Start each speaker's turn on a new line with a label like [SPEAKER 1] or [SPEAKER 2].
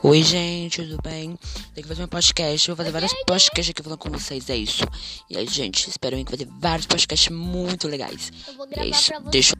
[SPEAKER 1] Oi, gente, tudo bem? Tenho que fazer um podcast. Vou fazer vários podcasts aqui falando com vocês. É isso. E aí, gente, espero que fazer vários podcasts muito legais.
[SPEAKER 2] Eu vou
[SPEAKER 1] é isso.
[SPEAKER 2] pra você.
[SPEAKER 1] Deixa